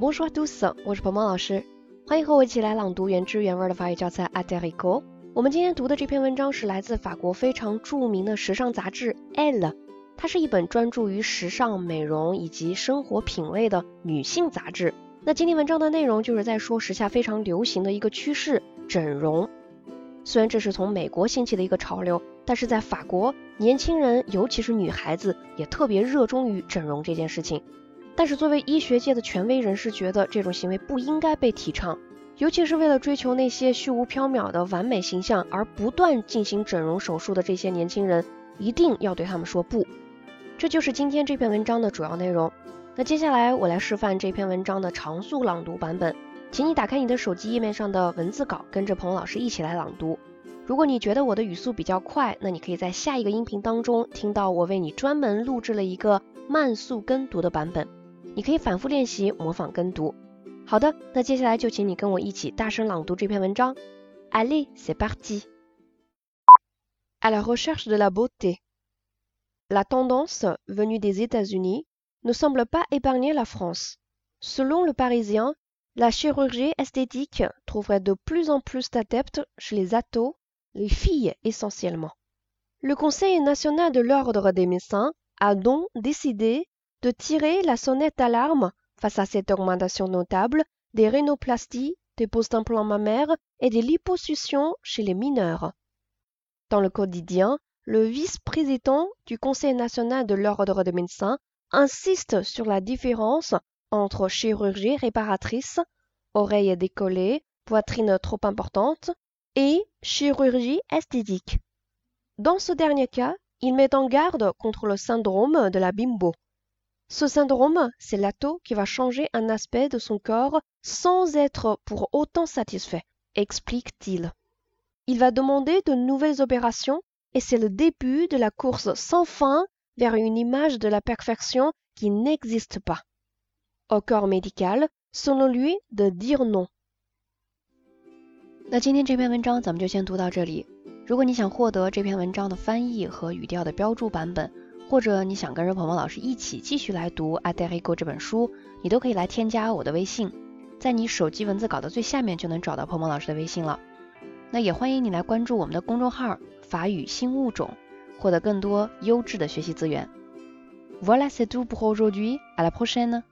Bonjour tous，我是鹏鹏老师，欢迎和我一起来朗读原汁原味的法语教材《a d e r i c o 我们今天读的这篇文章是来自法国非常著名的时尚杂志《Elle》，它是一本专注于时尚、美容以及生活品味的女性杂志。那今天文章的内容就是在说时下非常流行的一个趋势——整容。虽然这是从美国兴起的一个潮流，但是在法国，年轻人尤其是女孩子也特别热衷于整容这件事情。但是作为医学界的权威人士，觉得这种行为不应该被提倡。尤其是为了追求那些虚无缥缈的完美形象而不断进行整容手术的这些年轻人，一定要对他们说不。这就是今天这篇文章的主要内容。那接下来我来示范这篇文章的常速朗读版本，请你打开你的手机页面上的文字稿，跟着彭老师一起来朗读。如果你觉得我的语速比较快，那你可以在下一个音频当中听到我为你专门录制了一个慢速跟读的版本，你可以反复练习模仿跟读。好的，那接下来就请你跟我一起大声朗读这篇文章。Allez, c'est parti. À la recherche de la beauté. La tendance venue des États-Unis ne semble pas épargner la France. Selon le Parisien, la chirurgie esthétique trouverait de plus en plus d'adeptes chez les atos, les filles essentiellement. Le Conseil national de l'ordre des médecins a donc décidé de tirer la sonnette d'alarme Face à cette augmentation notable des rhinoplasties, des post-implants mammaires et des liposuctions chez les mineurs. Dans le quotidien, le vice-président du Conseil national de l'ordre des médecins insiste sur la différence entre chirurgie réparatrice, oreilles décollées, poitrine trop importante, et chirurgie esthétique. Dans ce dernier cas, il met en garde contre le syndrome de la bimbo. Ce syndrome, c'est l'ato qui va changer un aspect de son corps sans être pour autant satisfait, explique-t-il. Il va demander de nouvelles opérations et c'est le début de la course sans fin vers une image de la perfection qui n'existe pas. Au corps médical, selon lui, de dire non. 那今天这篇文章咱们就先读到这里。如果你想获得这篇文章的翻译和语调的标注版本， 或者你想跟着鹏鹏老师一起继续来读《a d e r i c o 这本书，你都可以来添加我的微信，在你手机文字稿的最下面就能找到鹏鹏老师的微信了。那也欢迎你来关注我们的公众号“法语新物种”，获得更多优质的学习资源。Voilà c'est tout pour aujourd'hui. À la prochaine.